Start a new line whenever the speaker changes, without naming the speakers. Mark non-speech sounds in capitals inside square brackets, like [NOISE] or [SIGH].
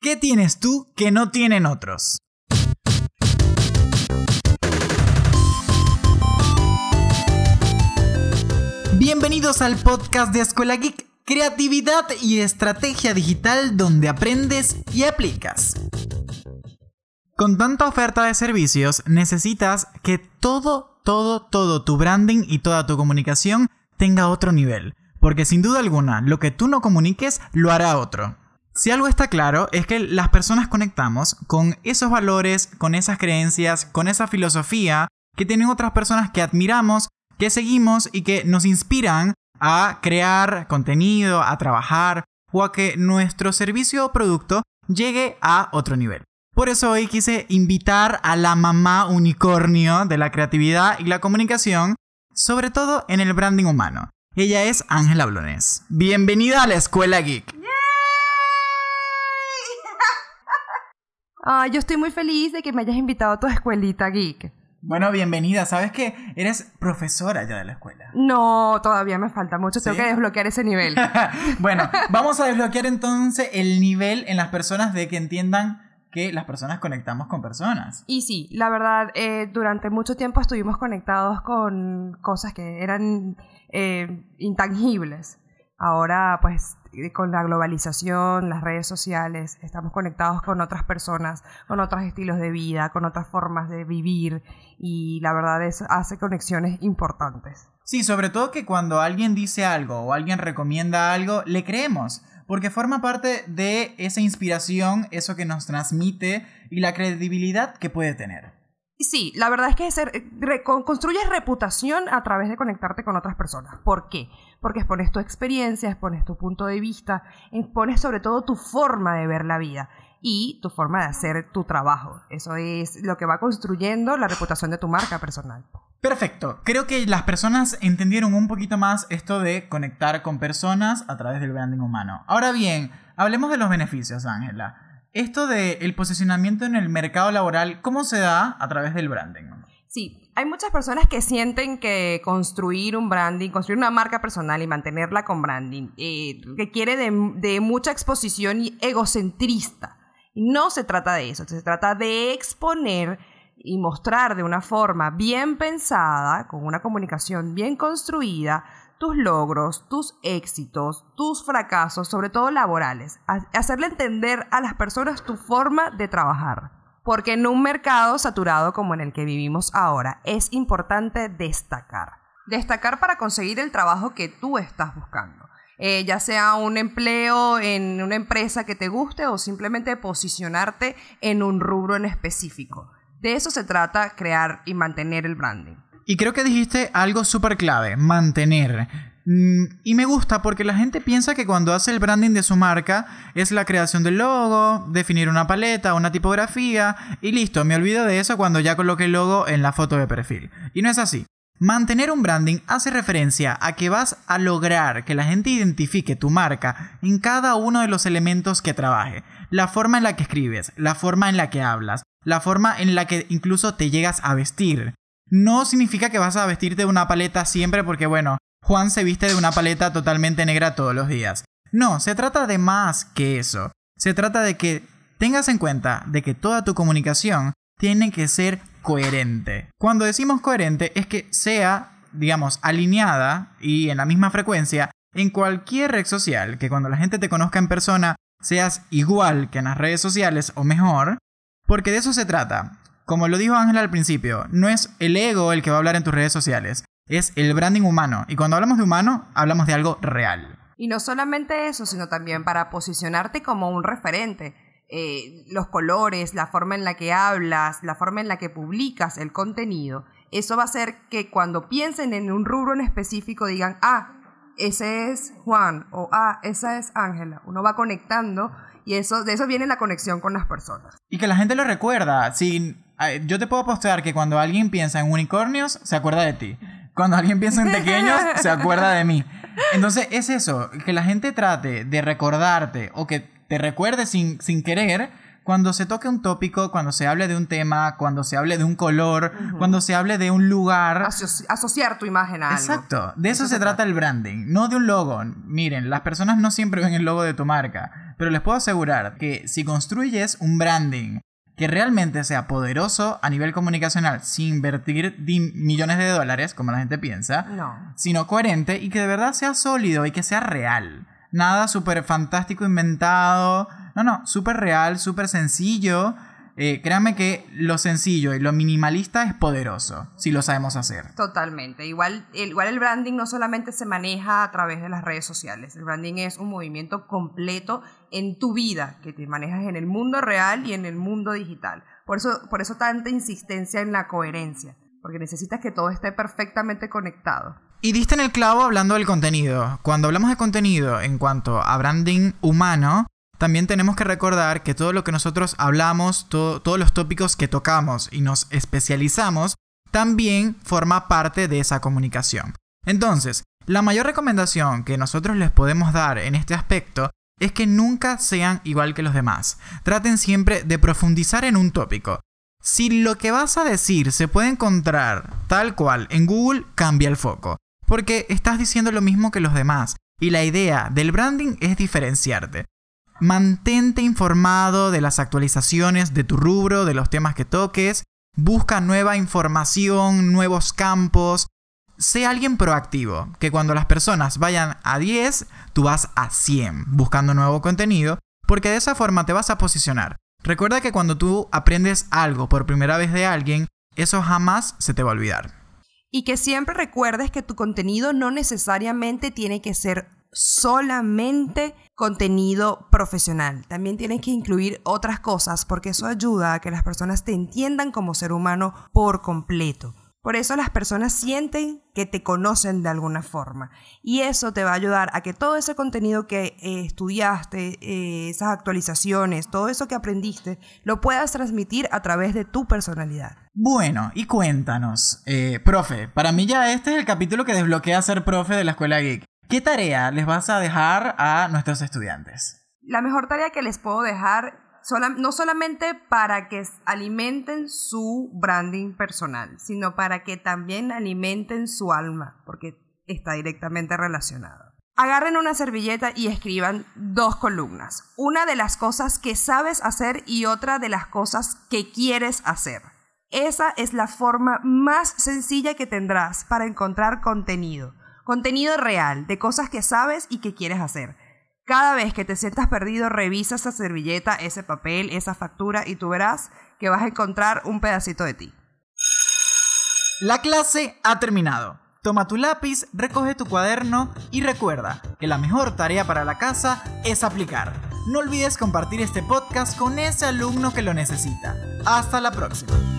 ¿Qué tienes tú que no tienen otros? Bienvenidos al podcast de Escuela Geek, creatividad y estrategia digital donde aprendes y aplicas. Con tanta oferta de servicios, necesitas que todo, todo, todo tu branding y toda tu comunicación tenga otro nivel, porque sin duda alguna, lo que tú no comuniques lo hará otro. Si algo está claro es que las personas conectamos con esos valores, con esas creencias, con esa filosofía que tienen otras personas que admiramos que seguimos y que nos inspiran a crear contenido, a trabajar o a que nuestro servicio o producto llegue a otro nivel. Por eso hoy quise invitar a la mamá unicornio de la creatividad y la comunicación, sobre todo en el branding humano. Ella es Ángela Blones. Bienvenida a la Escuela Geek.
Ah, yo estoy muy feliz de que me hayas invitado a tu escuelita geek.
Bueno, bienvenida. Sabes que eres profesora ya de la escuela.
No, todavía me falta mucho. Tengo que desbloquear ese nivel. [LAUGHS]
bueno, vamos a desbloquear entonces el nivel en las personas de que entiendan que las personas conectamos con personas.
y sí, la verdad, eh, durante mucho tiempo estuvimos conectados con cosas que eran eh, intangibles. Ahora, pues, con la globalización, las redes sociales, estamos conectados con otras personas, con otros estilos de vida, con otras formas de vivir y la verdad es hace conexiones importantes.
Sí, sobre todo que cuando alguien dice algo o alguien recomienda algo, le creemos, porque forma parte de esa inspiración, eso que nos transmite y la credibilidad que puede tener.
Sí, la verdad es que re- con- construyes reputación a través de conectarte con otras personas. ¿Por qué? Porque expones tu experiencia, expones tu punto de vista, expones sobre todo tu forma de ver la vida y tu forma de hacer tu trabajo. Eso es lo que va construyendo la reputación de tu marca personal.
Perfecto, creo que las personas entendieron un poquito más esto de conectar con personas a través del branding humano. Ahora bien, hablemos de los beneficios, Ángela. Esto del posicionamiento en el mercado laboral, ¿cómo se da a través del branding?
Sí, hay muchas personas que sienten que construir un branding, construir una marca personal y mantenerla con branding, eh, requiere de, de mucha exposición y egocentrista. No se trata de eso, se trata de exponer y mostrar de una forma bien pensada, con una comunicación bien construida, tus logros, tus éxitos, tus fracasos, sobre todo laborales. Ha- Hacerle entender a las personas tu forma de trabajar. Porque en un mercado saturado como en el que vivimos ahora, es importante destacar. Destacar para conseguir el trabajo que tú estás buscando. Eh, ya sea un empleo en una empresa que te guste o simplemente posicionarte en un rubro en específico. De eso se trata crear y mantener el branding.
Y creo que dijiste algo súper clave, mantener. Mm, Y me gusta porque la gente piensa que cuando hace el branding de su marca es la creación del logo, definir una paleta, una tipografía y listo, me olvido de eso cuando ya coloque el logo en la foto de perfil. Y no es así. Mantener un branding hace referencia a que vas a lograr que la gente identifique tu marca en cada uno de los elementos que trabaje. La forma en la que escribes, la forma en la que hablas, la forma en la que incluso te llegas a vestir. No significa que vas a vestirte de una paleta siempre porque, bueno, Juan se viste de una paleta totalmente negra todos los días. No, se trata de más que eso. Se trata de que tengas en cuenta de que toda tu comunicación tiene que ser coherente. Cuando decimos coherente es que sea, digamos, alineada y en la misma frecuencia en cualquier red social, que cuando la gente te conozca en persona seas igual que en las redes sociales o mejor, porque de eso se trata. Como lo dijo Ángela al principio, no es el ego el que va a hablar en tus redes sociales, es el branding humano. Y cuando hablamos de humano, hablamos de algo real.
Y no solamente eso, sino también para posicionarte como un referente. Eh, los colores, la forma en la que hablas, la forma en la que publicas el contenido, eso va a hacer que cuando piensen en un rubro en específico digan, ah, ese es Juan o ah, esa es Ángela. Uno va conectando y eso, de eso viene la conexión con las personas.
Y que la gente lo recuerda. Si, yo te puedo postear que cuando alguien piensa en unicornios, se acuerda de ti. Cuando alguien piensa en pequeños, [LAUGHS] se acuerda de mí. Entonces es eso, que la gente trate de recordarte o que te recuerde sin, sin querer cuando se toque un tópico, cuando se hable de un tema, cuando se hable de un color, cuando se hable de un lugar.
Asoci- asociar tu imagen a algo.
Exacto, de eso, se, trata el branding, no de un logo. Miren, las personas no siempre ven el logo de tu marca. pero les puedo asegurar que si construyes un branding que realmente sea poderoso a nivel comunicacional sin invertir millones de dólares, como la gente piensa,
no.
sino coherente y que de verdad sea sólido y que sea real. Nada súper fantástico inventado. No, no, súper real, súper sencillo eh, créanme que lo sencillo y lo minimalista es poderoso, si lo sabemos hacer.
Totalmente. Igual, igual el branding no solamente se maneja a través de las redes sociales. El branding es un movimiento completo en tu vida, que te manejas en el mundo real y en el mundo digital. Por eso, por eso tanta insistencia en la coherencia, porque necesitas que todo esté perfectamente conectado.
Y diste en el clavo hablando del contenido. Cuando hablamos de contenido en cuanto a branding humano, también tenemos que recordar que todo lo que nosotros hablamos, todos los tópicos que tocamos y nos especializamos, también forma parte de esa comunicación. Entonces, la mayor recomendación que nosotros les podemos dar en este aspecto es que nunca sean igual que los demás. Traten siempre de profundizar en un tópico. Si lo que vas a decir se puede encontrar tal cual en Google, cambia el foco. Porque estás diciendo lo mismo que los demás. Y la idea del branding es diferenciarte. Mantente informado de las actualizaciones de tu rubro, de los temas que toques. Busca nueva información, nuevos campos. Sé alguien proactivo, que cuando las personas vayan a 10, tú vas a 100 buscando nuevo contenido, porque de esa forma te vas a posicionar. Recuerda que cuando tú aprendes algo por primera vez de alguien, eso jamás se te va a olvidar.
Y que siempre recuerdes que tu contenido no necesariamente tiene que ser solamente contenido profesional. También tienes que incluir otras cosas porque eso ayuda a que las personas te entiendan como ser humano por completo. Por eso las personas sienten que te conocen de alguna forma. Y eso te va a ayudar a que todo ese contenido que eh, estudiaste, eh, esas actualizaciones, todo eso que aprendiste, lo puedas transmitir a través de tu personalidad.
Bueno, y cuéntanos, eh, profe, para mí ya este es el capítulo que desbloquea ser profe de la escuela geek. ¿Qué tarea les vas a dejar a nuestros estudiantes?
La mejor tarea que les puedo dejar, no solamente para que alimenten su branding personal, sino para que también alimenten su alma, porque está directamente relacionado. Agarren una servilleta y escriban dos columnas. Una de las cosas que sabes hacer y otra de las cosas que quieres hacer. Esa es la forma más sencilla que tendrás para encontrar contenido. Contenido real, de cosas que sabes y que quieres hacer. Cada vez que te sientas perdido, revisa esa servilleta, ese papel, esa factura y tú verás que vas a encontrar un pedacito de ti.
La clase ha terminado. Toma tu lápiz, recoge tu cuaderno y recuerda que la mejor tarea para la casa es aplicar. No olvides compartir este podcast con ese alumno que lo necesita. Hasta la próxima.